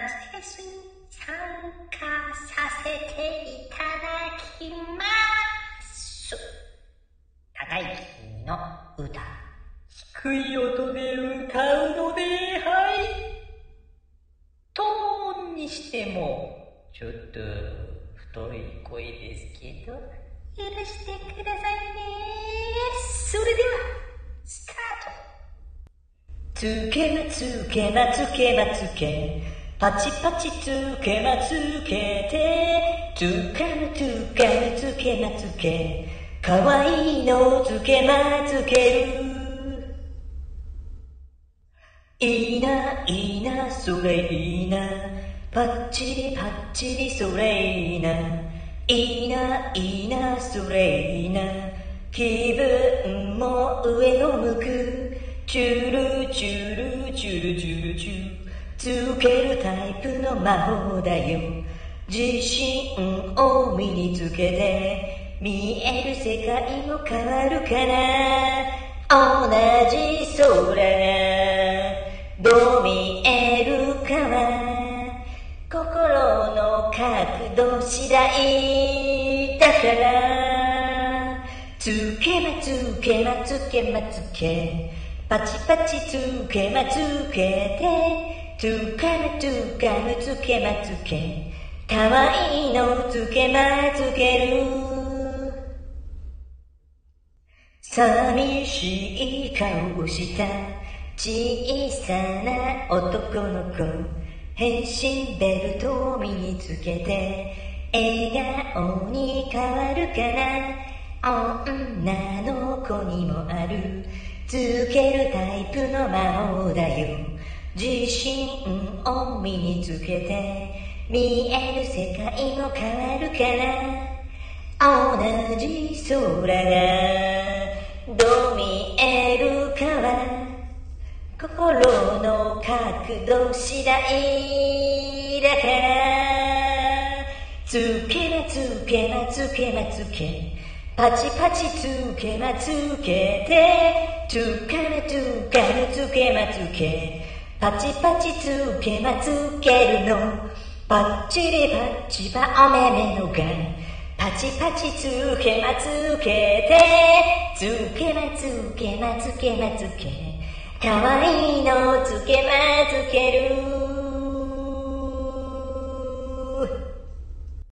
夏フェスに参加させていただきます。高いの歌。低い音で歌うのではい。トーンにしてもちょっと太い声ですけど許してくださいね。それではスタート。つけまつけまつけまつけパチパチつけまつけてつかむつかむつけまつけかわいいのつけまつける。いいないいなそれいいな。パッチリパッチリそれいいな。いいないいなそれいいな。気分も上を向く。チュルチュルチュルチュルチュつけるタイプの魔法だよ。自信を身につけて見える世界も変わるから。同じ空。がどう見えるかは心の角度次第だから。つけまつけまつけまつけ。パチパチつけまつけてつかまつかむつけまつけ。かわいいのつけまつける。寂しい顔をした小さな男の子。変身ベルトを身につけて。笑顔に変わるから。女の子にもある。つけるタイプの魔法だよ。自信を身につけて見える世界も変わるから同じ空がどう見えるかは心の角度次第だから。つけまつけまつけまつけパチパチつけまつけてつかまつかまつけまつけ。パチパチつけまつけるの。パッチリパッチパおめめのがパチパチつけまつけて。つけまつけまつけまつけ。かわいいのつけまつける。